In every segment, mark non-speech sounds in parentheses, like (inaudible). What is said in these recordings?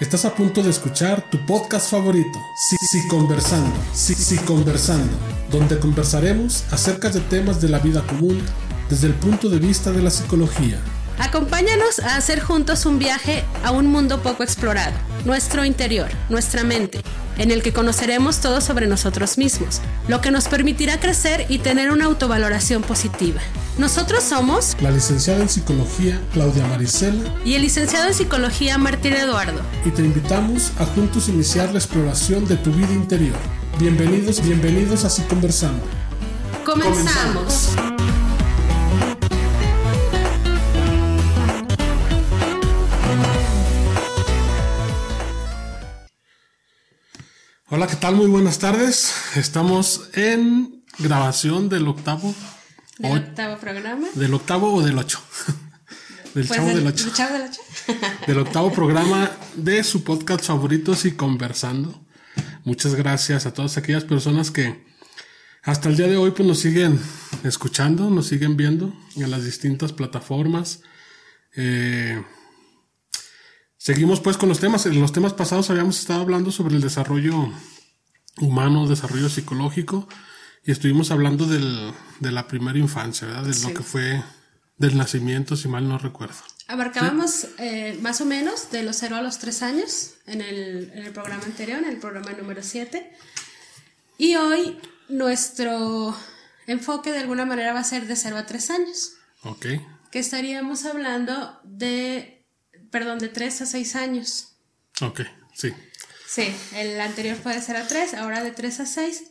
Estás a punto de escuchar tu podcast favorito, Sí, sí Conversando, Sí, sí Conversando, donde conversaremos acerca de temas de la vida común desde el punto de vista de la psicología. Acompáñanos a hacer juntos un viaje a un mundo poco explorado, nuestro interior, nuestra mente, en el que conoceremos todo sobre nosotros mismos, lo que nos permitirá crecer y tener una autovaloración positiva. Nosotros somos la licenciada en psicología Claudia Marisela y el licenciado en psicología Martín Eduardo. Y te invitamos a juntos iniciar la exploración de tu vida interior. Bienvenidos, bienvenidos a Así Conversando. Comenzamos. Hola, ¿qué tal? Muy buenas tardes. Estamos en grabación del octavo. ¿Del octavo programa? Del octavo o del ocho. (laughs) del pues chavo del, ocho. ¿Del chavo del ocho? (laughs) del octavo programa de su podcast favoritos y conversando. Muchas gracias a todas aquellas personas que hasta el día de hoy pues nos siguen escuchando, nos siguen viendo en las distintas plataformas. Eh, Seguimos pues con los temas. En los temas pasados habíamos estado hablando sobre el desarrollo humano, desarrollo psicológico, y estuvimos hablando del, de la primera infancia, ¿verdad? De lo que fue del nacimiento, si mal no recuerdo. Abarcábamos eh, más o menos de los 0 a los 3 años en el, en el programa anterior, en el programa número 7. Y hoy nuestro enfoque de alguna manera va a ser de 0 a 3 años. Ok. Que estaríamos hablando de perdón, de 3 a 6 años. Ok, sí. Sí, el anterior fue de 0 a 3, ahora de 3 a 6,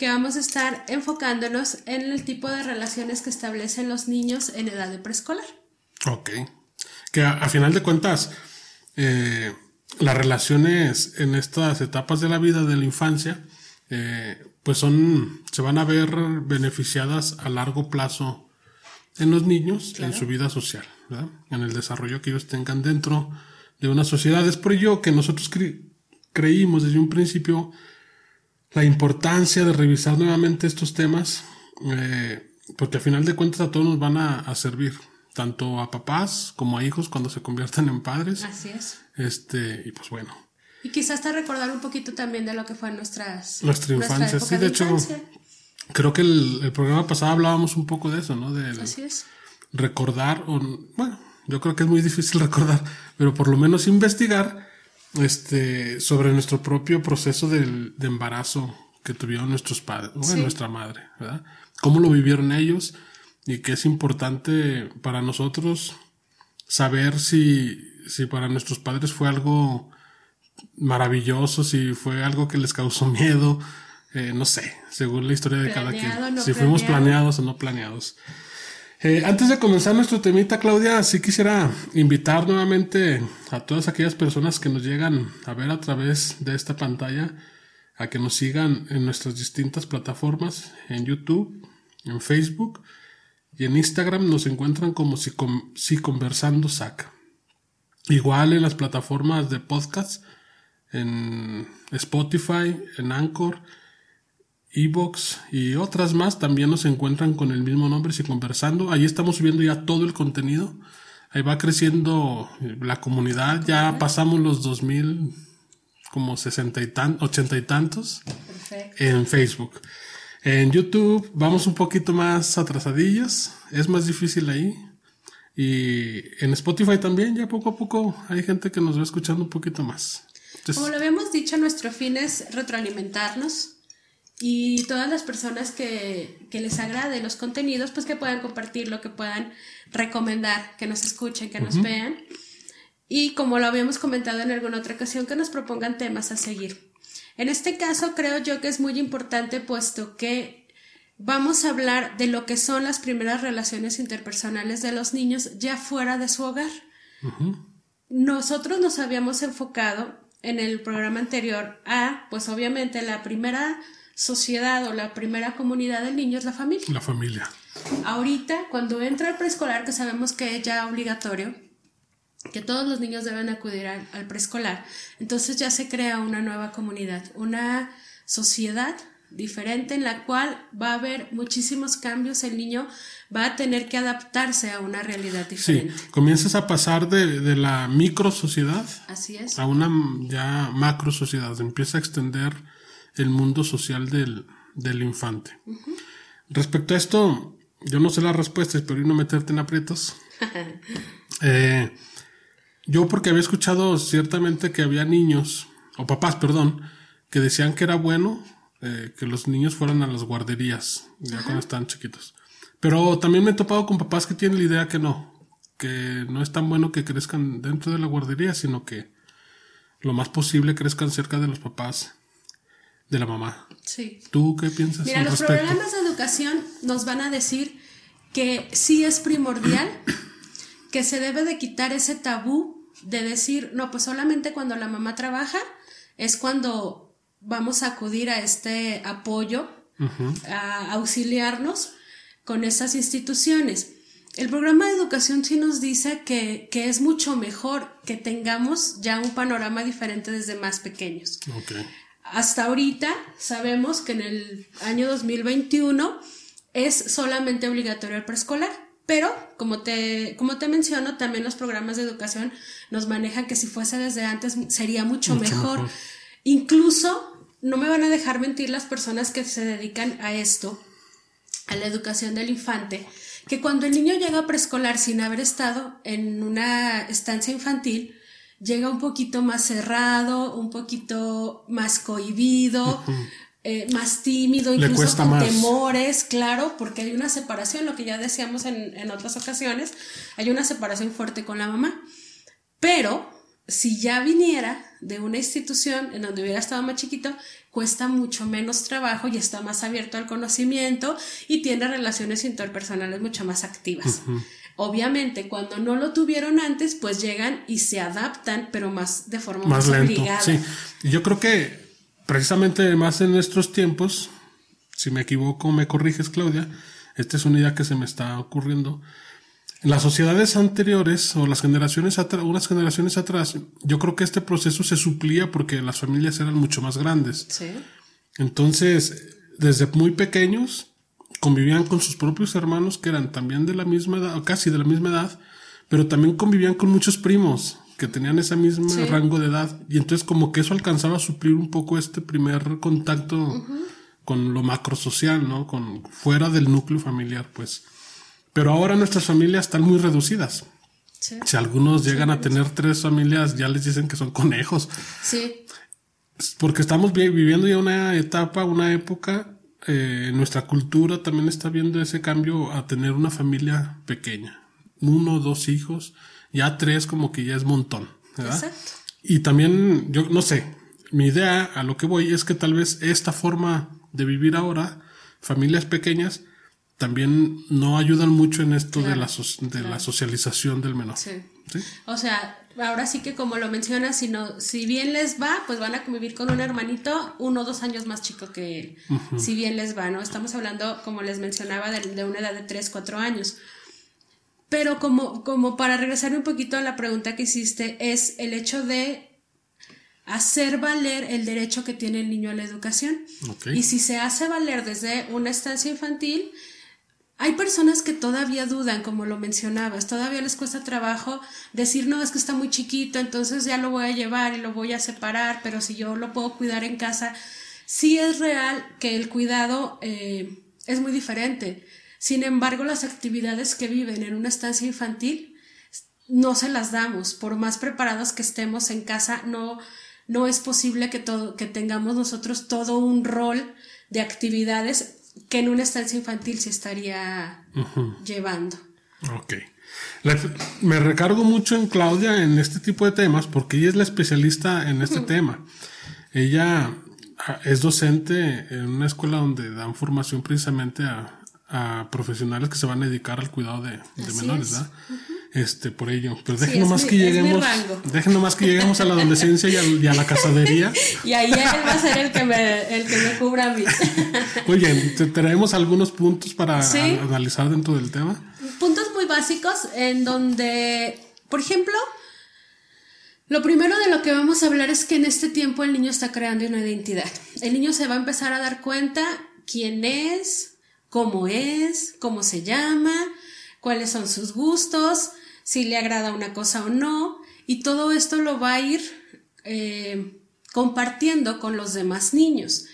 que vamos a estar enfocándonos en el tipo de relaciones que establecen los niños en edad de preescolar. Ok. Que a, final de cuentas, eh, las relaciones en estas etapas de la vida de la infancia, eh, pues son, se van a ver beneficiadas a largo plazo en los niños, en su vida social en el desarrollo que ellos tengan dentro de una sociedad. Es por ello que nosotros creímos desde un principio la importancia de revisar nuevamente estos temas, eh, porque al final de cuentas a todos nos van a, servir, tanto a papás como a hijos cuando se conviertan en padres. Así es. Este, y pues bueno. Y quizás hasta recordar un poquito también de lo que fue nuestras, nuestra infancia. sí, de, hecho, creo que el, el, programa pasado hablábamos un poco de eso, ¿no? Así es recordar, o, bueno, yo creo que es muy difícil (laughs) recordar, pero por lo menos investigar este, sobre nuestro propio proceso de, embarazo que tuvieron nuestros padres, nuestra madre, ¿verdad? Cómo lo vivieron ellos y que es importante para nosotros saber si, si para nuestros padres fue algo maravilloso, si fue algo que les causó miedo, eh, no sé, según la historia de cada quien. si fuimos planeados o no planeados. Eh, antes de comenzar nuestro temita, Claudia, sí quisiera invitar nuevamente a todas aquellas personas que nos llegan a ver a través de esta pantalla a que nos sigan en nuestras distintas plataformas, en YouTube, en Facebook y en Instagram nos encuentran como si, si conversando saca. Igual en las plataformas de podcast, en Spotify, en Anchor, Evox y otras más también nos encuentran con el mismo nombre, si conversando. Ahí estamos subiendo ya todo el contenido. Ahí va creciendo la comunidad. Ya pasamos los 2000, como 60 y tan, 80 y tantos en Facebook. En YouTube vamos un poquito más atrasadillos. Es más difícil ahí. Y en Spotify también, ya poco a poco hay gente que nos va escuchando un poquito más. como lo habíamos dicho, nuestro fin es retroalimentarnos y todas las personas que, les agrade los contenidos, pues que puedan compartirlo, que puedan recomendar, que nos escuchen, que nos vean. Y como lo habíamos comentado en alguna otra ocasión, que nos propongan temas a seguir. En este caso creo yo que es muy importante puesto que vamos a hablar de lo que son las primeras relaciones interpersonales de los niños ya fuera de su hogar. Nosotros nos habíamos enfocado en el programa anterior a, pues obviamente, la primera sociedad o la primera comunidad del niño es la familia. La familia. Ahorita, cuando entra al preescolar, que sabemos que es ya obligatorio, que todos los niños deben acudir al, al preescolar, entonces ya se crea una nueva comunidad, una sociedad diferente en la cual va a haber muchísimos cambios, el niño va a tener que adaptarse a una realidad diferente. Sí, comienzas a pasar de, de la micro sociedad Así es. a una ya macro sociedad, empieza a extender el mundo social del, del infante. Respecto a esto, yo no sé las respuestas, pero no meterte en aprietos. (laughs) Eh, yo porque había escuchado ciertamente que había niños, o papás, perdón, que decían que era bueno eh, que los niños fueran a las guarderías, ya cuando estaban chiquitos. Pero también me he topado con papás que tienen la idea que no, que no es tan bueno que crezcan dentro de la guardería, sino que lo más posible crezcan cerca de los papás de la mamá. Sí. ¿Tú qué piensas Mira, al los respecto? programas de educación nos van a decir que sí es primordial, (clears throat) que se debe de quitar ese tabú de decir, no, pues solamente cuando la mamá trabaja es cuando vamos a acudir a este apoyo, a auxiliarnos con esas instituciones. El programa de educación sí nos dice que, que es mucho mejor que tengamos ya un panorama diferente desde más pequeños. Ok. Hasta ahorita sabemos que en el año 2021 es solamente obligatorio el preescolar, pero como te, como te menciono, también los programas de educación nos manejan que si fuese desde antes sería mucho, Mucho mejor. mejor. Incluso, no me van a dejar mentir las personas que se dedican a esto, a la educación del infante, que cuando el niño llega a preescolar sin haber estado en una estancia infantil, llega un poquito más cerrado, un poquito más cohibido, eh, más tímido, Le incluso cuesta con más. temores, claro, porque hay una separación, lo que ya decíamos en, en otras ocasiones, hay una separación fuerte con la mamá. Pero si ya viniera de una institución en donde hubiera estado más chiquito, cuesta mucho menos trabajo y está más abierto al conocimiento y tiene relaciones interpersonales mucho más activas. Obviamente, cuando no lo tuvieron antes, pues llegan y se adaptan, pero más de forma más más, lento. obligada. Sí, yo creo que precisamente más en nuestros tiempos, si me equivoco, me corriges, Claudia. Esta es una idea que se me está ocurriendo. En las sociedades anteriores o las generaciones atrás, unas generaciones atrás, yo creo que este proceso se suplía porque las familias eran mucho más grandes. Sí. Entonces, desde muy pequeños, convivían con sus propios hermanos que eran también de la misma edad, o casi de la misma edad, pero también convivían con muchos primos que tenían ese mismo Sí. rango de edad. Y entonces como que eso alcanzaba a suplir un poco este primer contacto con lo macrosocial, ¿no? Con fuera del núcleo familiar, pues. Pero ahora nuestras familias están muy reducidas. Sí. Si algunos llegan a tener tres familias, ya les dicen que son conejos Sí. porque estamos vi- viviendo ya una etapa, una época, eh, nuestra cultura también está viendo ese cambio a tener una familia pequeña, uno, dos hijos, ya tres como que ya es montón, ¿verdad? Exacto. Y también, yo no sé, mi idea a lo que voy es que tal vez esta forma de vivir ahora, familias pequeñas, también no ayudan mucho en esto de, la, so- de la socialización del menor. Sí. ¿Sí? O sea, ahora sí que como lo mencionas, si, no, si bien les va, pues van a convivir con un hermanito uno o dos años más chico que él. Si bien les va, ¿no? Estamos hablando, como les mencionaba, de, de una edad de 3, 4 años. Pero como, como para regresar un poquito a la pregunta que hiciste, es el hecho de hacer valer el derecho que tiene el niño a la educación. Ok. Y si se hace valer desde una estancia infantil, hay personas que todavía dudan, como lo mencionabas, todavía les cuesta trabajo decir, no, es que está muy chiquito, entonces ya lo voy a llevar y lo voy a separar, pero si yo lo puedo cuidar en casa, sí es real que el cuidado eh, es muy diferente. Sin embargo, las actividades que viven en una estancia infantil no se las damos. Por más preparados que estemos en casa, no, no es posible que, todo, que tengamos nosotros todo un rol de actividades que en una estancia infantil se estaría llevando. Ok. La- me recargo mucho en Claudia en este tipo de temas porque ella es la especialista en este tema. Ella ah, es docente en una escuela donde dan formación precisamente a, a profesionales que se van a dedicar al cuidado de, menores, es. ¿verdad? Este, por ello. Pero Sí, dejen es nomás mi- que lleguemos, dejen nomás que lleguemos a la adolescencia y, a la casadería. (laughs) Y ahí él va a ser el que me, el que me cubra a mí. (laughs) Oye, te traemos algunos puntos para Sí. analizar dentro del tema. Puntos muy básicos en donde, por ejemplo, Lo primero de lo que vamos a hablar es que en este tiempo el niño está creando una identidad. El niño se va a empezar a dar cuenta quién es, cómo es, cómo se llama, cuáles son sus gustos, si le agrada una cosa o no, y todo esto lo va a ir eh, compartiendo con los demás niños.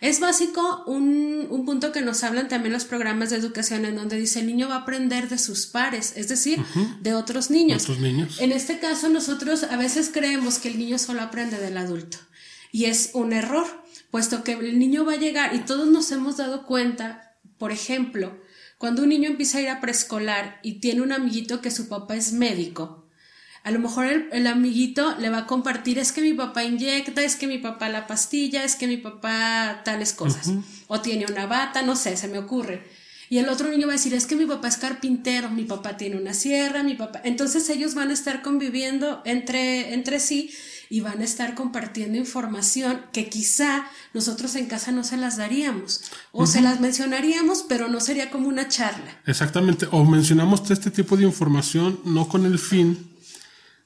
Es básico un, un, punto que nos hablan también los programas de educación en donde dice el niño va a aprender de sus pares, es decir, de otros niños. Otros niños. En este caso nosotros a veces creemos que el niño solo aprende del adulto y es un error, puesto que el niño va a llegar y todos nos hemos dado cuenta, por ejemplo, cuando un niño empieza a ir a preescolar y tiene un amiguito que su papá es médico, a lo mejor el, amiguito le va a compartir, es que mi papá inyecta, es que mi papá la pastilla, es que mi papá tales cosas. O tiene una bata, no sé, se me ocurre. Y el otro niño va a decir, es que mi papá es carpintero, mi papá tiene una sierra, mi papá... Entonces ellos van a estar conviviendo entre, entre sí y van a estar compartiendo información que quizá nosotros en casa no se las daríamos o se las mencionaríamos, pero no sería como una charla. Exactamente, o mencionamos este tipo de información no con el fin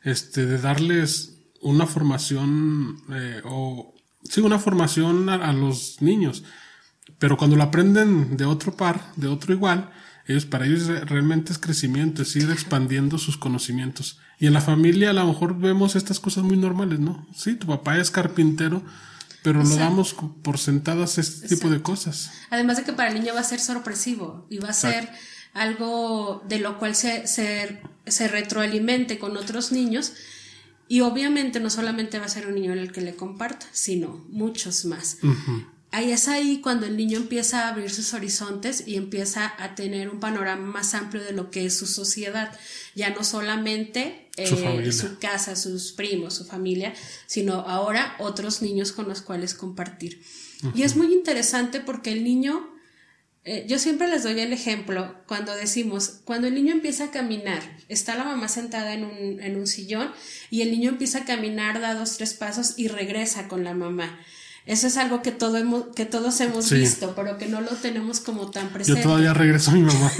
este, de darles una formación eh, o sí, una formación a, los niños. Pero cuando lo aprenden de otro par, de otro igual, ellos, para ellos realmente es crecimiento, es ir expandiendo sus conocimientos. Y en la familia a lo mejor vemos estas cosas muy normales, ¿no? Sí, tu papá es carpintero, pero lo damos por sentadas este tipo de cosas. Además de que para el niño va a ser sorpresivo y va a ser algo de lo cual se, se, retroalimente con otros niños. Y obviamente no solamente va a ser un niño el que le comparta, sino muchos más. Ahí es ahí cuando el niño empieza a abrir sus horizontes y empieza a tener un panorama más amplio de lo que es su sociedad. Ya no solamente eh, su, casa, sus primos, su familia, sino ahora otros niños con los cuales compartir. Y es muy interesante porque el niño eh, yo siempre les doy el ejemplo cuando decimos, cuando el niño empieza a caminar, está la mamá sentada en un, en un sillón y el niño empieza a caminar, da dos, tres pasos y regresa con la mamá. Eso es algo que, todo hemos, que todos hemos visto, pero que no lo tenemos como tan presente. Yo todavía regreso a mi mamá.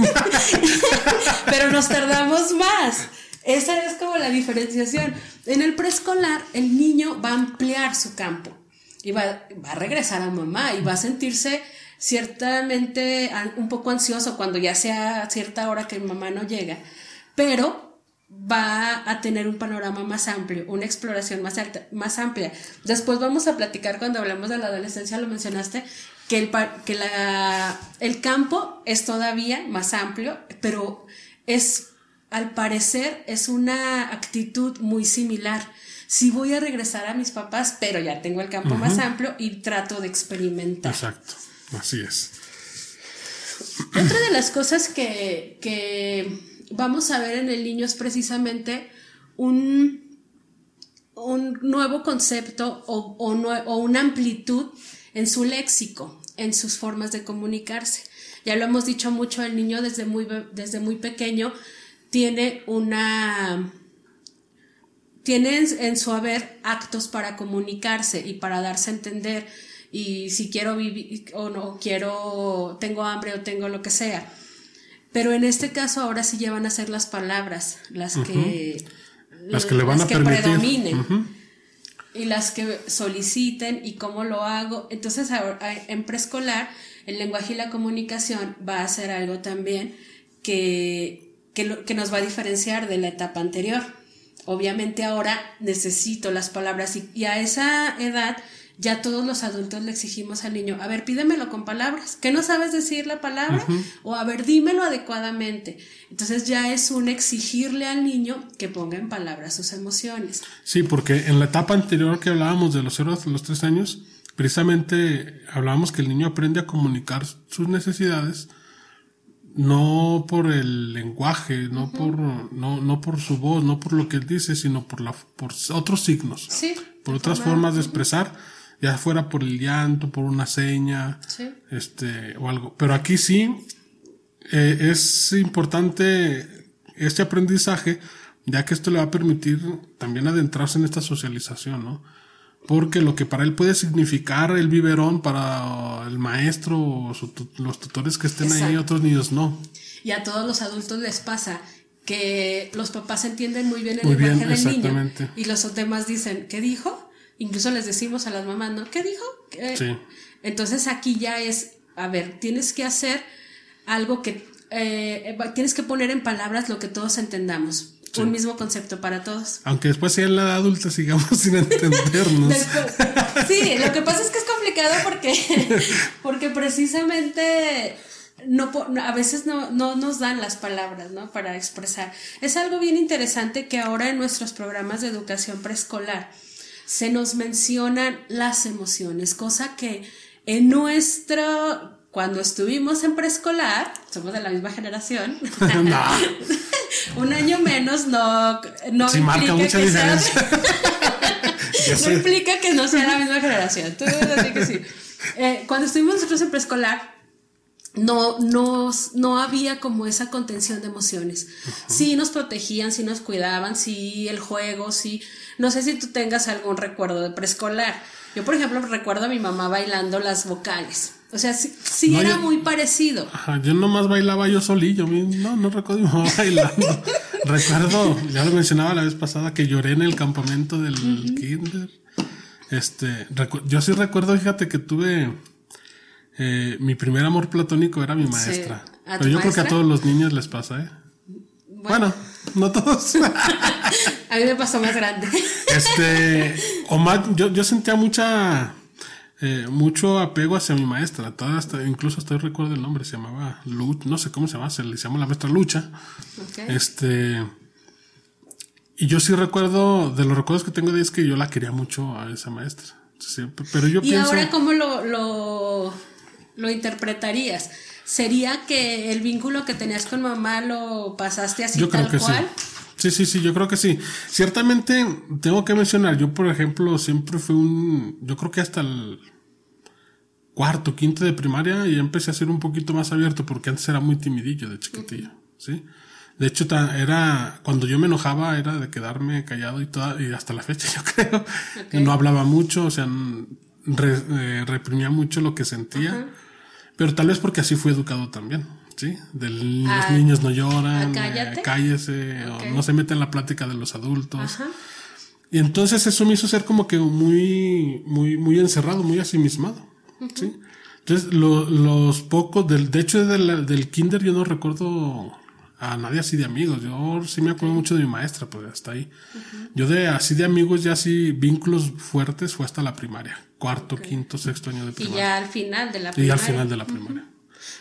(laughs) pero nos tardamos más. Esa es como la diferenciación. En el preescolar, el niño va a ampliar su campo y va, va a regresar a mamá y va a sentirse ciertamente un poco ansioso cuando ya sea cierta hora que mamá no llega, pero va a tener un panorama más amplio, una exploración más, alta, más amplia. Después vamos a platicar cuando hablamos de la adolescencia, lo mencionaste, que el, que la, el campo es todavía más amplio, pero es, al parecer, es una actitud muy similar. Si voy a regresar a mis papás, pero ya tengo el campo más amplio y trato de experimentar. Exacto. Así es. Otra de las cosas que, vamos a ver en el niño es precisamente un, un nuevo concepto o, o, una amplitud en su léxico, en sus formas de comunicarse. Ya lo hemos dicho mucho, el niño desde muy, desde muy pequeño tiene una tiene en, su haber actos para comunicarse y para darse a entender y si quiero vivir o no quiero, tengo hambre o tengo lo que sea. Pero en este caso ahora sí llevan a ser las palabras las que, las que le van a permitir. predominen. Y las que soliciten y cómo lo hago. Entonces en preescolar el lenguaje y la comunicación va a ser algo también que, que, que nos va a diferenciar de la etapa anterior. Obviamente ahora necesito las palabras y a esa edad ya todos los adultos le exigimos al niño, a ver, pídemelo con palabras, ¿que no sabes decir la palabra? O a ver, dímelo adecuadamente. Entonces ya es un exigirle al niño que ponga en palabras sus emociones. Sí, porque en la etapa anterior que hablábamos de los 0 hasta los 3 años, precisamente hablábamos que el niño aprende a comunicar sus necesidades no por el lenguaje, no por no, no por su voz, no por lo que él dice, sino por la por otros signos, sí, por otras formas de expresar ya fuera por el llanto, por una seña, este, o algo. Pero aquí sí eh, es importante este aprendizaje, ya que esto le va a permitir también adentrarse en esta socialización, ¿no? Porque lo que para él puede significar el biberón para el maestro o los tutores que estén ahí, otros niños no. Y a todos los adultos les pasa que los papás entienden muy bien el Muy bien, lenguaje del niño y los demás dicen, ¿qué dijo? Incluso les decimos a las mamás, ¿no? ¿Qué dijo? ¿Qué-?" Sí. Entonces aquí ya es, a ver, tienes que hacer algo que, eh, tienes que poner en palabras lo que todos entendamos. Un mismo concepto para todos. Aunque después si en la edad adulta sigamos (laughs) sin entendernos. Después- sí, lo que pasa es que es complicado porque, (laughs) porque precisamente no- a veces no, no nos dan las palabras ¿no? para expresar. Es algo bien interesante que ahora en nuestros programas de educación preescolar se nos mencionan las emociones, cosa que en nuestro, cuando estuvimos en preescolar, somos de la misma generación, (laughs) un año menos no, no sí marca implica mucha diferencia. (laughs) No sé. implica que no sea la misma generación. Tú así que sí. Eh, cuando estuvimos nosotros en preescolar, no, no, no había como esa contención de emociones. Sí nos protegían, sí nos cuidaban, sí el juego, sí. No sé si tú tengas algún recuerdo de preescolar. Yo, por ejemplo, recuerdo a mi mamá bailando las vocales. O sea, sí, sí No, era yo- muy parecido. Ajá, yo nomás bailaba yo solillo, no, no recuerdo a mi mamá (laughs) bailando. recuerdo, ya lo mencionaba la vez pasada, que lloré en el campamento del kinder. Este, yo sí recuerdo, fíjate que tuve, eh, mi primer amor platónico era mi maestra. ¿A Pero yo creo que a todos los niños les pasa, ¿eh? Bueno, no todos. (laughs) A mí me pasó más grande. este, o más, yo, yo sentía mucha, eh, mucho apego hacia mi maestra. Toda hasta, incluso hasta recuerdo el nombre, se llamaba Lucha, no sé cómo se llama, se le llamó la maestra Lucha. Ok. Este, y yo sí recuerdo, de los recuerdos que tengo de es que yo la quería mucho a esa maestra. Pero yo ¿Y pienso, ahora cómo lo, lo, lo interpretarías? ¿Sería que el vínculo que tenías con mamá lo pasaste así yo creo tal que cual? sí. Sí, sí, sí, yo creo que sí. Ciertamente tengo que mencionar, yo por ejemplo siempre fui un, yo creo que hasta el cuarto, quinto de primaria y empecé a ser un poquito más abierto porque antes era muy timidillo de chiquitillo, ¿sí? De hecho, era, cuando yo me enojaba era de quedarme callado y toda, y hasta la fecha (laughs) yo creo. No hablaba mucho, o sea, re- eh, reprimía mucho lo que sentía. Pero tal vez porque así fui educado también, ¿sí? Del, los Ah, niños no lloran, ah, cállate. eh, cállese, Ok. o no se mete en la plática de los adultos. Ajá. Y entonces eso me hizo ser como que muy, muy, muy encerrado, muy asimismado, ¿sí? Entonces, lo- los pocos, del, de hecho, del, del kinder yo no recuerdo a nadie así de amigos. Yo sí me acuerdo mucho de mi maestra, pues hasta ahí. Yo de así de amigos, ya así vínculos fuertes fue hasta la primaria. Cuarto, quinto, sexto año de Y primaria. ya al final de la Y, primaria. al final de la primaria.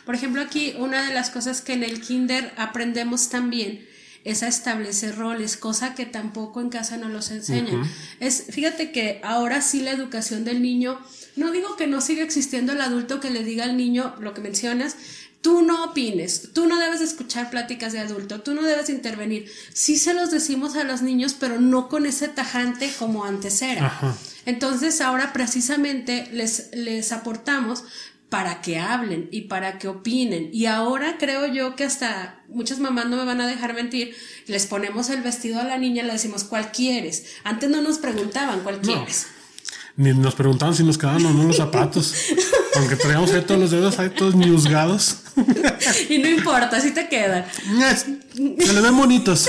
Por ejemplo, aquí una de las cosas que en el kinder aprendemos también es a establecer roles, cosa que tampoco en casa no los enseñan. Es, fíjate que ahora sí la educación del niño, no digo que no siga existiendo el adulto que le diga al niño lo que mencionas, tú no opines, tú no debes de escuchar pláticas de adulto, tú no debes de intervenir. Sí se los decimos a los niños, pero no con ese tajante como antes era. Ajá. Entonces ahora precisamente les, les aportamos para que hablen y para que opinen. Y ahora creo yo que hasta muchas mamás no me van a dejar mentir, les ponemos el vestido a la niña le decimos, ¿cuál quieres? Antes no nos preguntaban, ¿cuál quieres? Ni nos preguntaban si nos quedaban o no los zapatos. Aunque traíamos ahí todos los dedos ahí todos ñuzgados. (laughs) y no importa, si te quedan. Se le ven bonitos.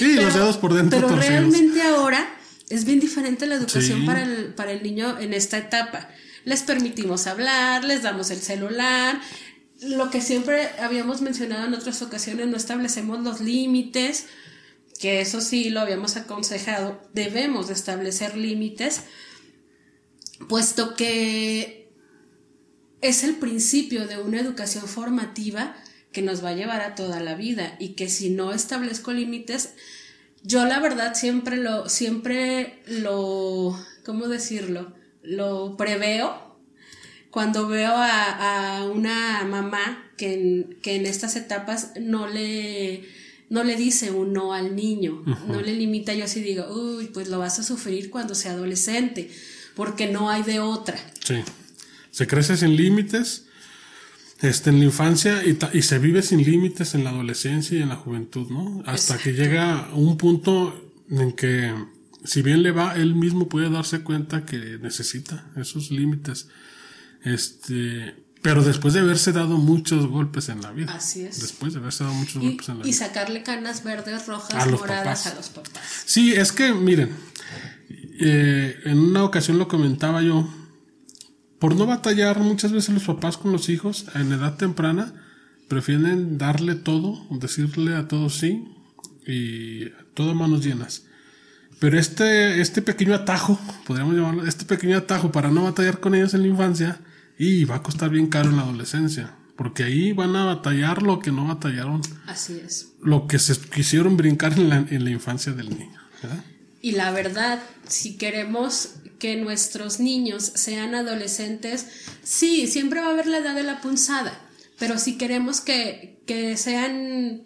Y los dedos por dentro Pero torcidos. realmente ahora es bien diferente la educación Sí. para, el, para el niño en esta etapa. Les permitimos hablar, les damos el celular. Lo que siempre habíamos mencionado en otras ocasiones, no establecemos los límites, que eso sí lo habíamos aconsejado, debemos de establecer límites, puesto que es el principio de una educación formativa que nos va a llevar a toda la vida y que si no establezco límites, yo la verdad siempre lo, siempre lo, ¿cómo decirlo? Lo preveo cuando veo a, a una mamá que en, que en estas etapas no le, no le dice un no al niño, no le limita, yo así digo, uy, pues lo vas a sufrir cuando sea adolescente, porque no hay de otra. Sí. Se crece sin límites este, en la infancia y, y se vive sin límites en la adolescencia y en la juventud, ¿no? Hasta que llega un punto en que, si bien le va, él mismo puede darse cuenta que necesita esos límites. Este, Pero después de haberse dado muchos golpes en la vida. Así es. Después de haberse dado muchos Y, golpes en la y vida. sacarle canas verdes, rojas, A moradas papás. a los papás. Sí, es que, miren, eh, en una ocasión lo comentaba yo, por no batallar muchas veces los papás con los hijos en edad temprana, prefieren darle todo, decirle a todos sí y todo a manos llenas. Pero este, este pequeño atajo, podríamos llamarlo, este pequeño atajo para no batallar con ellos en la infancia, y va a costar bien caro en la adolescencia, porque ahí van a batallar lo que no batallaron, Así es. lo que se quisieron brincar en la, en la infancia del niño. ¿verdad? Y la verdad, si queremos que nuestros niños sean adolescentes, sí, siempre va a haber la edad de la punzada, pero si queremos que, que sean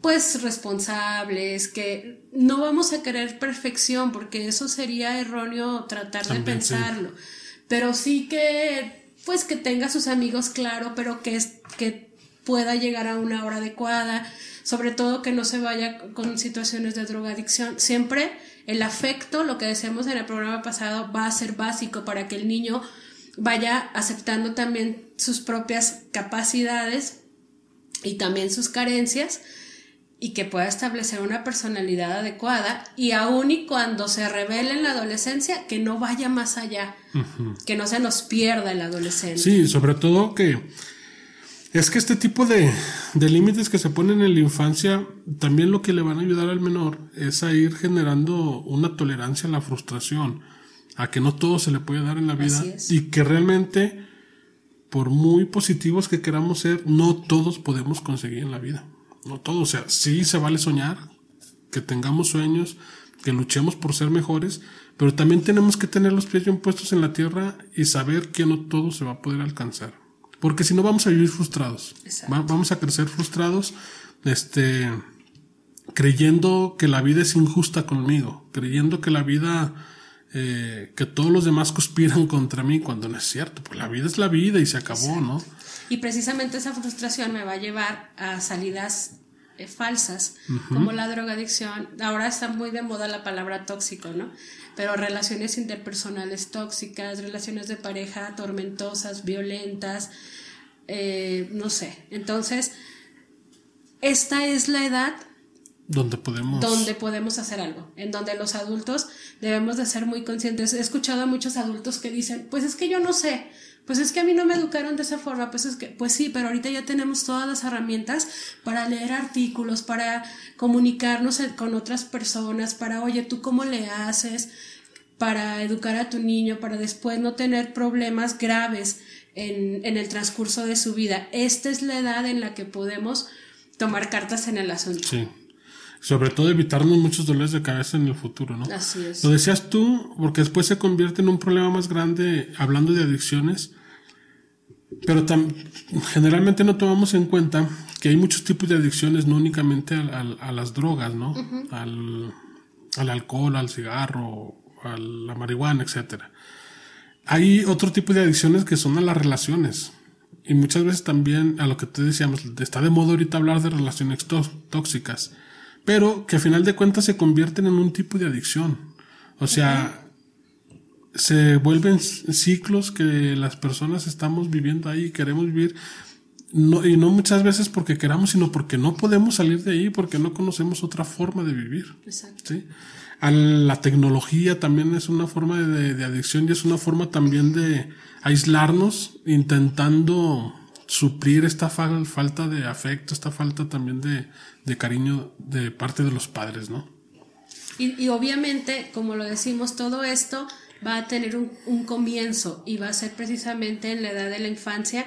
pues responsables, que no vamos a querer perfección, porque eso sería erróneo tratar de sí. pensarlo, pero sí que pues que tenga sus amigos claro, pero que, es, que pueda llegar a una hora adecuada, sobre todo que no se vaya con situaciones de drogadicción. Siempre el afecto, lo que decíamos en el programa pasado, va a ser básico para que el niño vaya aceptando también sus propias capacidades y también sus carencias y que pueda establecer una personalidad adecuada y aun y cuando se revele en la adolescencia, que no vaya más allá, que no se nos pierda el adolescente. Sí, sobre todo que es que este tipo de, de límites que se ponen en la infancia, también lo que le van a ayudar al menor es a ir generando una tolerancia a la frustración, a que no todo se le puede dar en la vida y que realmente, por muy positivos que queramos ser, no todos podemos conseguir en la vida. No todos, o sea, sí se vale soñar, que tengamos sueños, que luchemos por ser mejores, pero también tenemos que tener los pies bien puestos en la tierra y saber que no todo se va a poder alcanzar. Porque si no vamos a vivir frustrados. Va- vamos a crecer frustrados, este, creyendo que la vida es injusta conmigo, creyendo que la vida, eh, que todos los demás conspiran (laughs) contra mí cuando no es cierto. Pues la vida es la vida y se acabó, ¿no? Y precisamente esa frustración me va a llevar a salidas eh, falsas, como la drogadicción. Ahora está muy de moda la palabra tóxico, ¿no? Pero relaciones interpersonales tóxicas, relaciones de pareja tormentosas, violentas, eh, no sé. Entonces, esta es la edad Donde podemos... donde podemos hacer algo, en donde los adultos debemos de ser muy conscientes. He escuchado a muchos adultos que dicen, pues es que yo no sé, pues es que a mí no me educaron de esa forma, pues es que, pues sí, pero ahorita ya tenemos todas las herramientas para leer artículos, para comunicarnos con otras personas, para, oye, ¿tú cómo le haces? para educar a tu niño, para después no tener problemas graves en, en el transcurso de su vida. Esta es la edad en la que podemos tomar cartas en el asunto. Sí. Sobre todo evitarnos muchos dolores de cabeza en el futuro, ¿no? Así es. Lo decías tú, porque después se convierte en un problema más grande hablando de adicciones, pero generalmente no tomamos en cuenta que hay muchos tipos de adicciones, no únicamente a, las drogas, ¿no? al, al alcohol, al cigarro, a la marihuana, etcétera. Hay otro tipo de adicciones que son a las relaciones. Y muchas veces también a lo que te decíamos, está de moda ahorita hablar de relaciones tó- tóxicas, pero que a final de cuentas se convierten en un tipo de adicción. O sea, se vuelven ciclos que las personas estamos viviendo ahí y queremos vivir. No, y no muchas veces porque queramos, sino porque no podemos salir de ahí, porque no conocemos otra forma de vivir. Exacto. ¿sí? A la tecnología también es una forma de, de adicción y es una forma también de aislarnos intentando suplir esta fal- falta de afecto, esta falta también de, de cariño de parte de los padres, ¿no? Y, y obviamente, como lo decimos, todo esto va a tener un, un comienzo y va a ser precisamente en la edad de la infancia.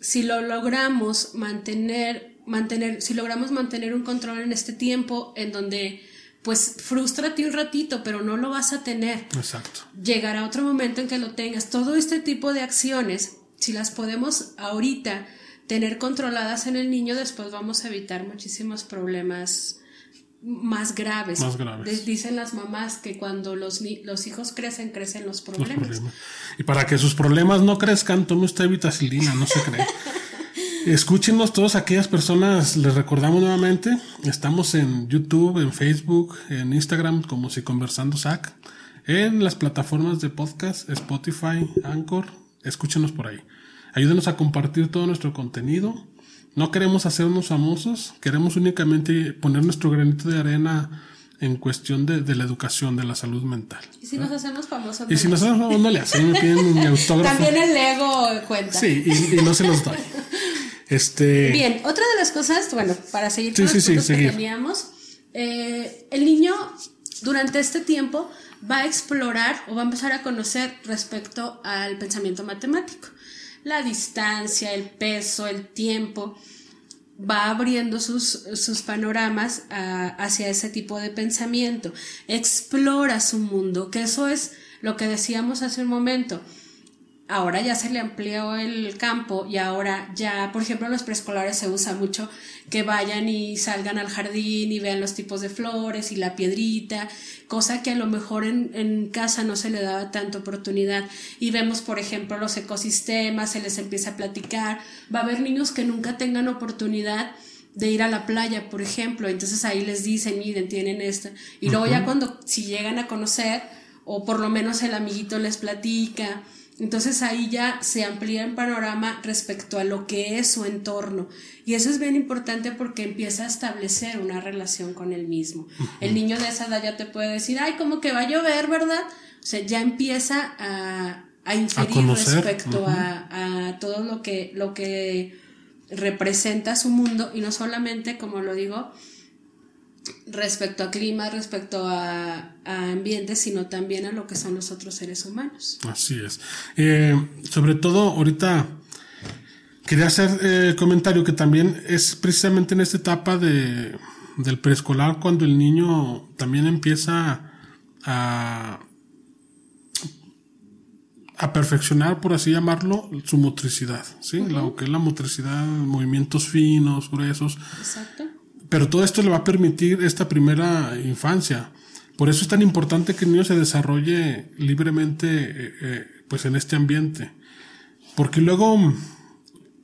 Si lo logramos mantener, mantener, si logramos mantener un control en este tiempo en donde pues frustrate un ratito, pero no lo vas a tener. Exacto. Llegará otro momento en que lo tengas. Todo este tipo de acciones, si las podemos ahorita tener controladas en el niño, después vamos a evitar muchísimos problemas más graves. Más graves. Dicen las mamás que cuando los, los hijos crecen, crecen los problemas. Y para que sus problemas no crezcan, tome usted vitacilina, no se cree. (laughs) Escúchenos todas aquellas personas, les recordamos nuevamente, estamos en YouTube, en Facebook, en Instagram como si conversando SAC, en las plataformas de podcast, Spotify, Anchor, escúchenos por ahí. Ayúdenos a compartir todo nuestro contenido. No queremos hacernos famosos, queremos únicamente poner nuestro granito de arena en cuestión de, de la educación, de la salud mental. Y si nos hacemos famosos. Y si nos hacemos famosos, no le hacen, me piden mi (laughs) autógrafo. También el ego cuenta. Sí, y, y no se los doy. (laughs) Este... Bien, otra de las cosas, bueno, para seguir con Sí, los sí, que teníamos, eh, el niño durante este tiempo va a explorar o va a empezar a conocer respecto al pensamiento matemático. La distancia, el peso, el tiempo, va abriendo sus, sus panoramas a- hacia ese tipo de pensamiento, explora su mundo, que eso es lo que decíamos hace un momento. Ahora ya se le amplió el campo y ahora ya, por ejemplo, los preescolares se usa mucho que vayan y salgan al jardín y vean los tipos de flores y la piedrita, cosa que a lo mejor en, en casa no se le daba tanta oportunidad. Y vemos, por ejemplo, los ecosistemas, se les empieza a platicar. Va a haber niños que nunca tengan oportunidad de ir a la playa, por ejemplo, entonces ahí les dicen, miren, tienen esta. Y luego ya cuando, si llegan a conocer, o por lo menos el amiguito les platica, entonces ahí ya se amplía el panorama respecto a lo que es su entorno. Y eso es bien importante porque empieza a establecer una relación con el mismo. El niño de esa edad ya te puede decir, ay, como que va a llover, ¿verdad? O sea, ya empieza a, a inferir respecto a, a todo lo que, lo que representa su mundo y no solamente, como lo digo, respecto a clima, respecto a, a ambiente, sino también a lo que son los otros seres humanos. Así es. Eh, sobre todo, ahorita quería hacer eh, comentario que también es precisamente en esta etapa de, del preescolar cuando el niño también empieza a, a perfeccionar, por así llamarlo, su motricidad, ¿sí? Lo que es la motricidad, movimientos finos, gruesos, Exacto. Pero todo esto le va a permitir esta primera infancia. Por eso es tan importante que el niño se desarrolle libremente eh, eh, pues en este ambiente. Porque luego,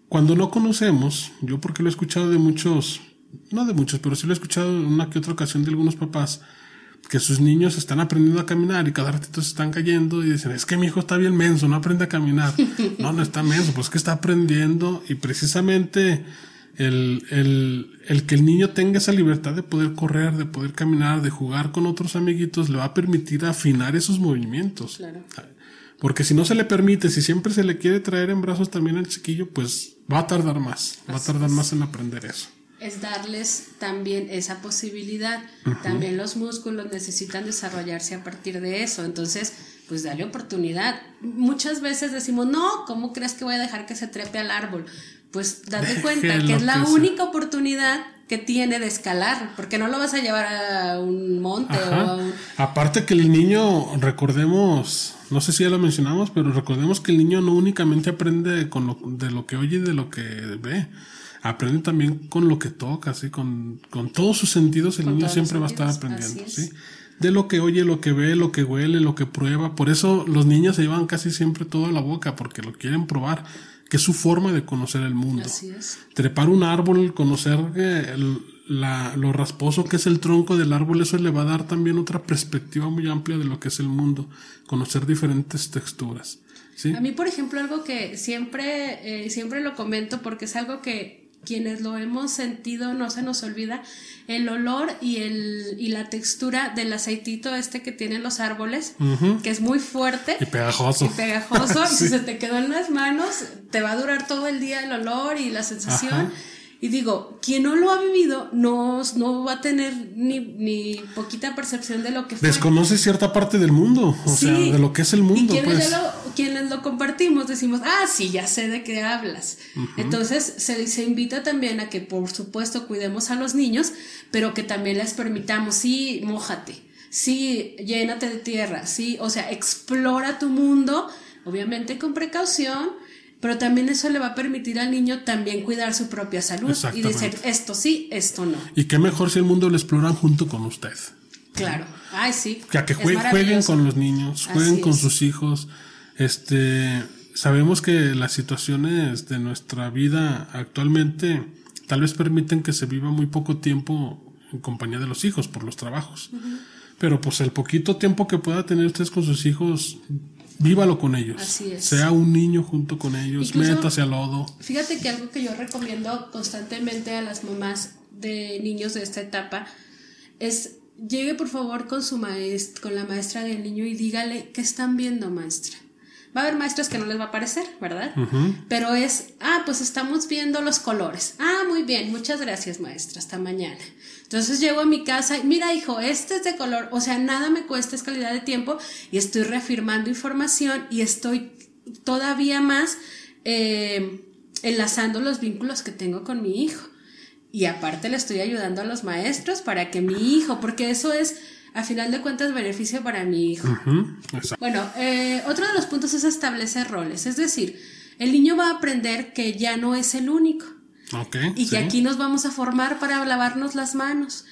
cuando no conocemos, yo porque lo he escuchado de muchos, no de muchos, pero sí lo he escuchado en una que otra ocasión de algunos papás, que sus niños están aprendiendo a caminar y cada ratito se están cayendo y dicen, es que mi hijo está bien menso, no aprende a caminar. (laughs) no, no está menso, pues que está aprendiendo y precisamente el, el, el que el niño tenga esa libertad de poder correr, de poder caminar, de jugar con otros amiguitos, le va a permitir afinar esos movimientos. Claro. Porque si no se le permite, si siempre se le quiere traer en brazos también al chiquillo, pues va a tardar más, va a tardar más en aprender eso. Es darles también esa posibilidad. También los músculos necesitan desarrollarse a partir de eso. Entonces, pues dale oportunidad. Muchas veces decimos, no, ¿cómo crees que voy a dejar que se trepe al árbol? Pues date cuenta que es la única oportunidad que tiene de escalar, porque no lo vas a llevar a un monte o a un... Aparte que el niño, recordemos, no sé si ya lo mencionamos, pero recordemos que el niño no únicamente aprende con lo, de lo que oye y de lo que ve, aprende también con lo que toca, ¿sí? con, con todos sus sentidos el Con niño siempre va a estar aprendiendo, es. ¿sí? De lo que oye, lo que ve, lo que huele, lo que prueba. Por eso los niños se llevan casi siempre todo a la boca, porque lo quieren probar, que es su forma de conocer el mundo Así es. trepar un árbol, conocer eh, el- la- lo rasposo que es el tronco del árbol, eso le va a dar también otra perspectiva muy amplia de lo que es el mundo, conocer diferentes texturas. ¿sí? A mí, por ejemplo, algo que siempre, eh, siempre lo comento porque es algo que quienes lo hemos sentido no se nos olvida, el olor y, el, y la textura del aceitito este que tienen los árboles, que es muy fuerte Y pegajoso. y pegajoso, y si (laughs) se te quedó en las manos, te va a durar todo el día el olor y la sensación. Ajá. Y digo, quien no lo ha vivido no, no va a tener ni, ni poquita percepción de lo que fue. Desconoce cierta parte del mundo, o sea, de lo que es el Y mundo, quienes, pues. lo, quienes lo compartimos decimos, ah, sí, ya sé de qué hablas. Entonces se, se invita también a que, por supuesto, cuidemos a los niños, pero que también les permitamos, sí, mójate, sí, llénate de tierra, sí, o sea, explora tu mundo, obviamente con precaución. Pero también eso le va a permitir al niño también cuidar su propia salud y decir esto sí, esto no. Y qué mejor si el mundo lo exploran junto con usted. Claro. Ay, sí. Que a que jue- jueguen con los niños, jueguen Así con es. sus hijos. Este, sabemos que las situaciones de nuestra vida actualmente tal vez permiten que se viva muy poco tiempo en compañía de los hijos por los trabajos. Pero pues el poquito tiempo que pueda tener ustedes con sus hijos, vívalo con ellos. Así es. Sea un niño junto con ellos, Incluso- métase al lodo. Fíjate que algo que yo recomiendo constantemente a las mamás de niños de esta etapa es llegue por favor con su maestra, con la maestra del niño y dígale qué están viendo, maestra. Va a haber maestros que no les va a parecer, ¿verdad? Pero es, ah, pues estamos viendo los colores. Ah, muy bien, muchas gracias, maestra, hasta mañana. Entonces llego a mi casa y mira, hijo, este es de color, o sea, nada me cuesta, es calidad de tiempo y estoy reafirmando información y estoy todavía más eh, enlazando los vínculos que tengo con mi hijo. Y aparte le estoy ayudando a los maestros para que mi hijo, porque eso es, a final de cuentas, beneficio para mi hijo. Bueno, eh, otro de los puntos es establecer roles, es decir, el niño va a aprender que ya no es el único Ok, y sí. que aquí nos vamos a formar para lavarnos las manos.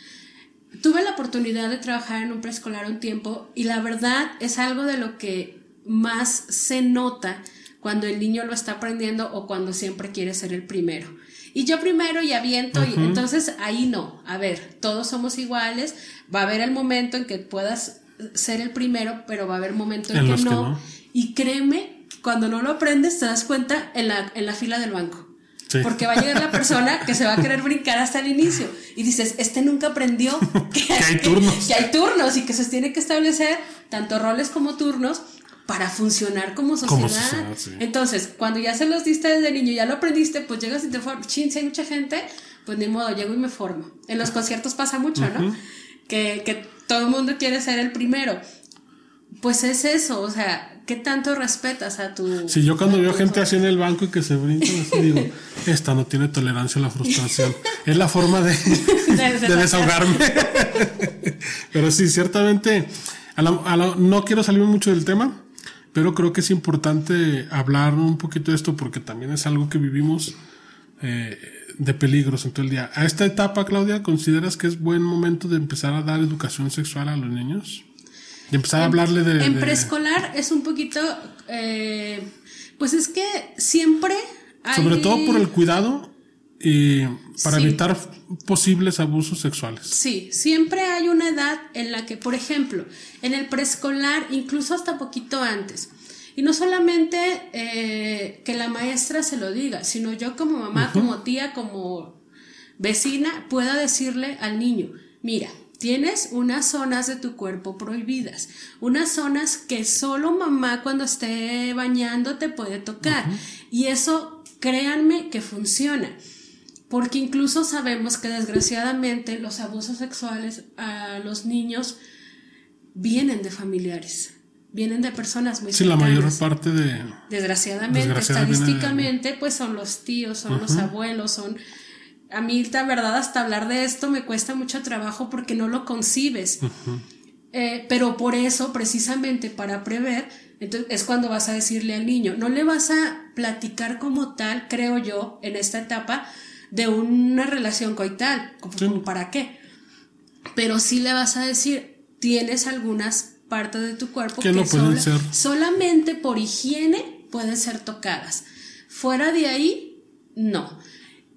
Tuve la oportunidad de trabajar en un preescolar un tiempo y la verdad es algo de lo que más se nota cuando el niño lo está aprendiendo o cuando siempre quiere ser el primero. Y yo primero y aviento, y entonces ahí no. A ver, todos somos iguales, va a haber el momento en que puedas ser el primero, pero va a haber momento en, En que, no. Y créeme, cuando no lo aprendes te das cuenta en la, en la fila del banco. Sí. Porque va a llegar la persona que se va a querer brincar hasta el inicio. Y dices, este nunca aprendió (laughs) que, hay turnos. (laughs) Que, hay turnos y que se tiene que establecer tanto roles como turnos para funcionar como sociedad. Como sociedad, sí. Entonces, cuando ya se los diste desde niño, ya lo aprendiste, pues llegas y te formas. Chin, si hay mucha gente, pues ni modo, llego y me formo. En los conciertos pasa mucho, ¿no? Que, que todo el mundo quiere ser el primero. Pues es eso, o sea, ¿qué tanto respetas a tu... Si yo cuando veo gente así en el banco y que se brinca, digo, (laughs) esta no tiene tolerancia a la frustración. Es la forma de, (laughs) de desahogarme. (laughs) Pero sí, ciertamente, a la- a la- no quiero salirme mucho del tema, pero creo que es importante hablar un poquito de esto porque también es algo que vivimos eh, de peligros en todo el día. A esta etapa, Claudia, ¿consideras que es buen momento de empezar a dar educación sexual a los niños? De empezar a hablarle de... En de- preescolar es un poquito, eh, pues es que siempre hay... Sobre todo por el cuidado y para Sí. evitar posibles abusos sexuales. Sí, siempre hay una edad en la que, por ejemplo, en el preescolar, incluso hasta poquito antes, y no solamente eh, que la maestra se lo diga, sino yo como mamá, como tía, como vecina, pueda decirle al niño, mira, tienes unas zonas de tu cuerpo prohibidas, unas zonas que solo mamá cuando esté bañando te puede tocar. Y eso, créanme que funciona. Porque incluso sabemos que desgraciadamente los abusos sexuales a los niños vienen de familiares, vienen de personas muy Sí, la mayor cercanas. parte de... Desgraciadamente, Desgraciadamente, estadísticamente, pues son los tíos, son los abuelos, son... A mí, la verdad, hasta hablar de esto me cuesta mucho trabajo porque no lo concibes. Eh, pero por eso, precisamente para prever, entonces es cuando vas a decirle al niño, no le vas a platicar como tal, creo yo, en esta etapa, de una relación coital, como, como para qué. Pero sí le vas a decir, tienes algunas partes de tu cuerpo Que no pueden ser. solamente por higiene pueden ser tocadas. Fuera de ahí, no.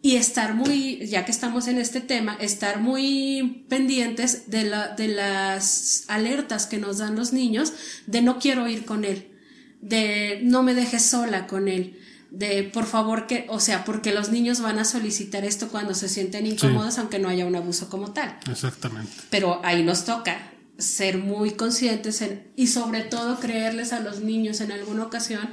Y estar muy, ya que estamos en este tema, estar muy pendientes de, la, de las alertas que nos dan los niños de no quiero ir con él, de no me dejes sola con él, de por favor que, o sea, porque los niños van a solicitar esto cuando se sienten incómodos, aunque no haya un abuso como tal Exactamente. pero ahí nos toca ser muy conscientes en- y sobre todo creerles a los niños. En alguna ocasión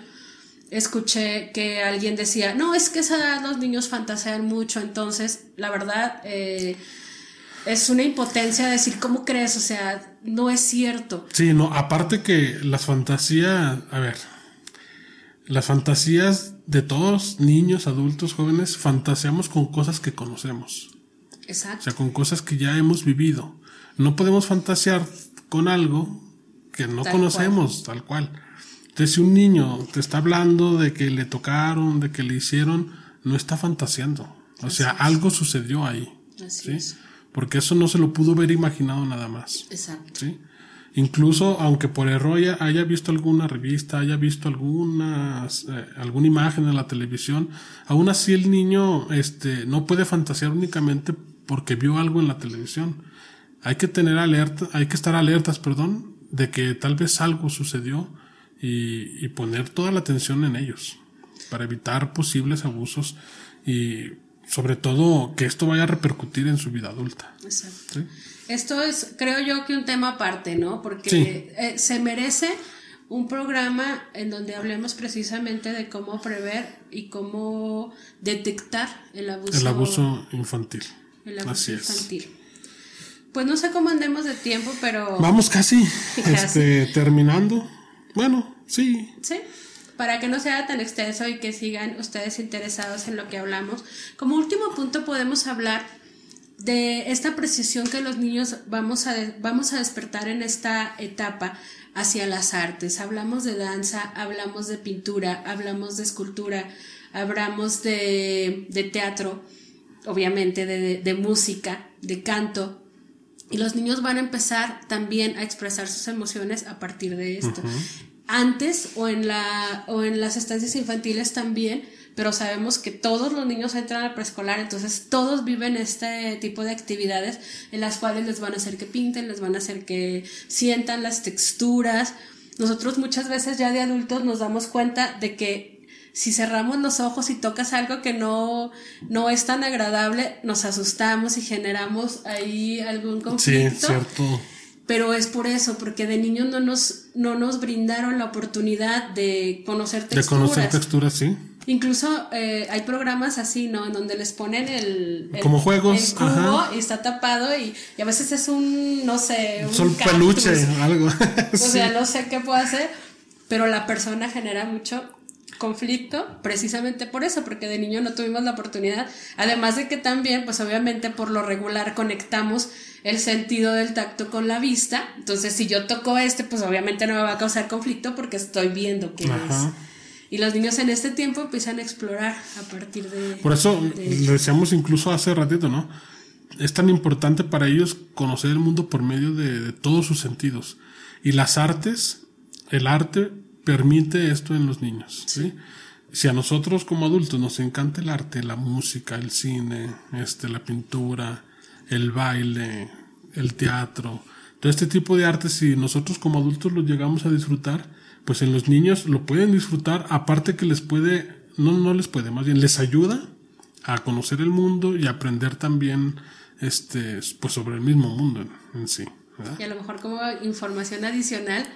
escuché que alguien decía, no, es que a esa edad los niños fantasean mucho, entonces la verdad eh, es una impotencia decir, ¿cómo crees? O sea, no es cierto. Sí, no, aparte que las fantasías, a ver, las fantasías de todos, niños, adultos, jóvenes, fantaseamos con cosas que conocemos, o Exacto. sea, con cosas que ya hemos vivido. No podemos fantasear con algo que no Tal conocemos, tal cual. Entonces, si un niño te está hablando de que le tocaron, de que le hicieron, no está fantaseando. O sea, algo sucedió ahí. Así ¿sí? es. Porque eso no se lo pudo haber imaginado nada más. Exacto. ¿sí? Incluso aunque por error haya, visto alguna revista, haya visto algunas, eh, alguna imagen en la televisión, aún así el niño este, no puede fantasear únicamente porque vio algo en la televisión. Hay que tener alerta, hay que estar alertas, perdón, de que tal vez algo sucedió y, y poner toda la atención en ellos para evitar posibles abusos y sobre todo que esto vaya a repercutir en su vida adulta. Exacto. Esto es, creo yo, que un tema aparte, ¿no? Porque eh, se merece un programa en donde hablemos precisamente de cómo prever y cómo detectar el abuso. El abuso infantil. El abuso infantil. Pues no sé cómo andemos de tiempo, pero... Vamos (laughs) casi, Este, terminando. Bueno, sí. Sí para que no sea tan extenso y que sigan ustedes interesados en lo que hablamos. Como último punto podemos hablar de esta precisión que los niños vamos a, vamos a despertar en esta etapa hacia las artes. Hablamos de danza, hablamos de pintura, hablamos de escultura, hablamos de, teatro, obviamente de, música, de canto. Y los niños van a empezar también a expresar sus emociones a partir de esto antes o en, la, o en las estancias infantiles también, pero sabemos que todos los niños entran al preescolar, entonces todos viven este tipo de actividades en las cuales les van a hacer que pinten, les van a hacer que sientan las texturas. Nosotros muchas veces ya de adultos nos damos cuenta de que si cerramos los ojos y tocas algo que no, no es tan agradable, nos asustamos y generamos ahí algún conflicto. Sí, cierto pero es por eso, porque de niños no nos, no nos brindaron la oportunidad de conocer texturas. De conocer texturas, sí. Incluso eh, hay programas así, ¿no? En donde les ponen el, como juegos, el cubo y está tapado y, a veces es un, no sé, un Sol peluche, algo. (laughs) o (laughs) sea, no sé qué puede hacer, pero la persona genera mucho conflicto precisamente por eso, porque de niño no tuvimos la oportunidad, además de que también, pues obviamente por lo regular conectamos el sentido del tacto con la vista. Entonces, si yo toco este, pues obviamente no me va a causar conflicto porque estoy viendo qué es. Y los niños en este tiempo empiezan a explorar a partir de... Por eso lo decíamos incluso hace ratito, ¿no? Es tan importante para ellos conocer el mundo por medio de, todos sus sentidos. Y las artes, el arte permite esto en los niños. ¿sí? Si a nosotros como adultos nos encanta el arte, la música, el cine, este, la pintura, el baile, el teatro, todo este tipo de arte, si nosotros como adultos lo llegamos a disfrutar, pues en los niños lo pueden disfrutar, aparte que les puede, no, no les puede, más bien les ayuda a conocer el mundo y aprender también este, pues sobre el mismo mundo en, sí. Y a lo mejor como información adicional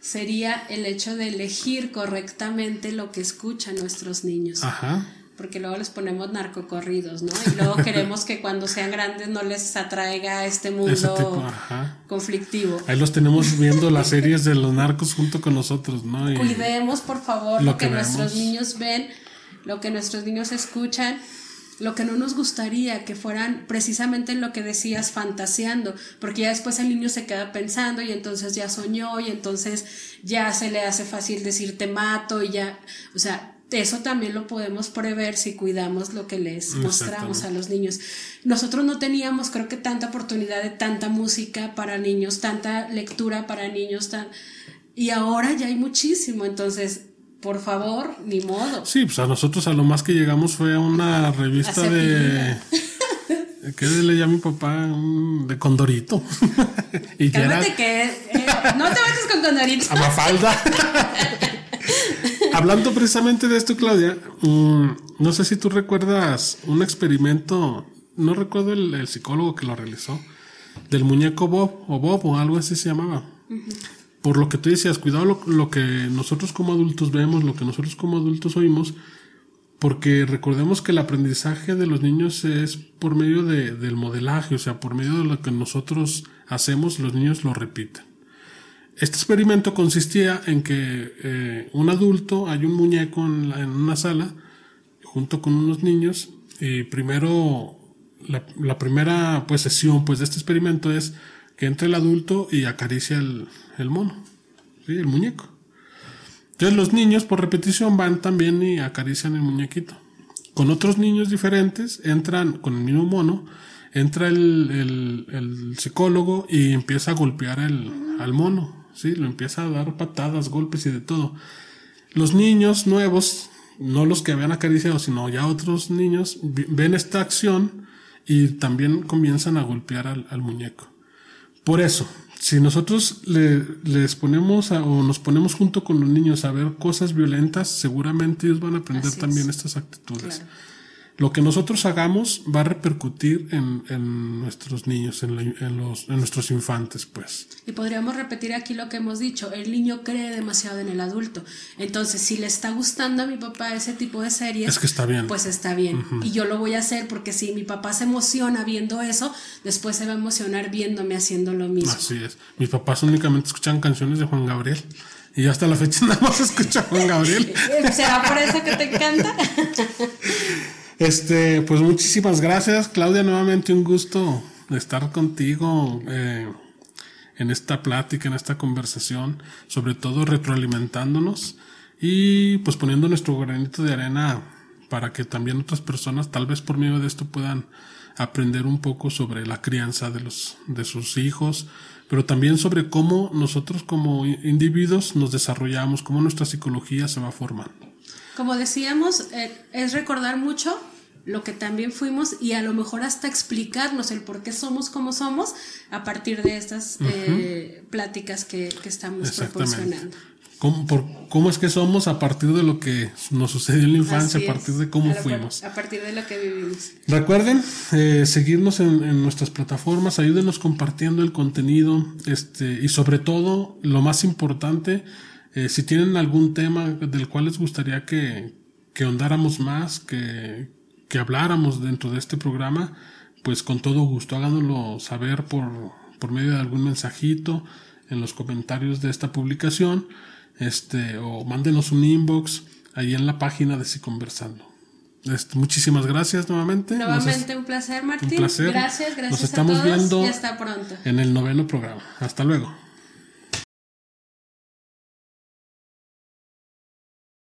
sería el hecho de elegir correctamente lo que escuchan nuestros niños. Ajá porque luego les ponemos narcocorridos, ¿no? Y luego queremos que cuando sean grandes no les atraiga este mundo conflictivo. Ahí los tenemos viendo las series de los narcos junto con nosotros, ¿no? Cuidemos, por favor, lo, que, nuestros niños ven, lo que nuestros niños escuchan lo que no nos gustaría que fueran precisamente lo que decías fantaseando, porque ya después el niño se queda pensando y entonces ya soñó y entonces ya se le hace fácil decir te mato y ya, o sea, eso también lo podemos prever si cuidamos lo que les mostramos a los niños. Nosotros no teníamos, creo que, tanta oportunidad de tanta música para niños, tanta lectura para niños, tan... y ahora ya hay muchísimo, entonces, por favor, ni modo. Sí, pues a nosotros a lo más que llegamos fue a una revista de... ¿Qué le llama mi papá? De Condorito. (laughs) y era... que eh, no te metas con Condorito. A Mafalda. (laughs) Hablando precisamente de esto, Claudia, mm, no sé si tú recuerdas un experimento, no recuerdo el, psicólogo que lo realizó, del muñeco Bob o Bob o algo así se llamaba. Por lo que tú decías, cuidado lo, que nosotros como adultos vemos, lo que nosotros como adultos oímos, porque recordemos que el aprendizaje de los niños es por medio del modelaje, o sea, por medio de lo que nosotros hacemos, los niños lo repiten. Este experimento consistía en que eh, un adulto, hay un muñeco en, una sala, junto con unos niños, y primero, la, primera pues, sesión pues, de este experimento es que entre el adulto y acaricia el, mono, ¿sí? el muñeco. Entonces los niños por repetición van también y acarician el muñequito. Con otros niños diferentes entran con el mismo mono, entra el, psicólogo y empieza a golpear al mono ¿sí? Lo empieza a dar patadas, golpes y de todo. Los niños nuevos, no los que habían acariciado, sino ya otros niños, ven esta acción y también comienzan a golpear al, muñeco. Por eso, si nosotros le, les ponemos o nos ponemos junto con los niños a ver cosas violentas, seguramente ellos van a aprender también estas actitudes lo que nosotros hagamos va a repercutir en, en nuestros niños, en, los, en nuestros infantes, pues. Y podríamos repetir aquí lo que hemos dicho, el niño cree demasiado en el adulto. Entonces, si le está gustando a mi papá ese tipo de series, es que está bien. pues está bien. Y yo lo voy a hacer porque si mi papá se emociona viendo eso, después se va a emocionar viéndome haciendo lo mismo. Así es. Mis papás únicamente escuchan canciones de Juan Gabriel. Y hasta la fecha (laughs) nada más escucha Juan Gabriel. (laughs) ¿Será por eso que te encanta? (laughs) Este, pues muchísimas gracias, Claudia. Nuevamente un gusto estar contigo eh, en esta plática, en esta conversación, sobre todo retroalimentándonos y pues poniendo nuestro granito de arena para que también otras personas, tal vez por medio de esto, puedan aprender un poco sobre la crianza de los de sus hijos, pero también sobre cómo nosotros como individuos nos desarrollamos, cómo nuestra psicología se va formando. Como decíamos, eh, es recordar mucho lo que también fuimos y a lo mejor hasta explicarnos el por qué somos como somos a partir de estas eh, pláticas que, estamos proporcionando. ¿Cómo, por, ¿Cómo es que somos a partir de lo que nos sucedió en la infancia, a partir de cómo fuimos? A partir de lo que vivimos. Recuerden eh, seguirnos en, nuestras plataformas, ayúdenos compartiendo el contenido este, y sobre todo, lo más importante, eh, si tienen algún tema del cual les gustaría que, que ondáramos más, que, que habláramos dentro de este programa, pues con todo gusto háganoslo saber por, por medio de algún mensajito en los comentarios de esta publicación, este, o mándenos un inbox ahí en la página de Si Conversando. Este, muchísimas gracias nuevamente. Nuevamente un placer, Martín. Un placer. Gracias, gracias. Nos estamos a viendo y hasta pronto. en el noveno programa. Hasta luego.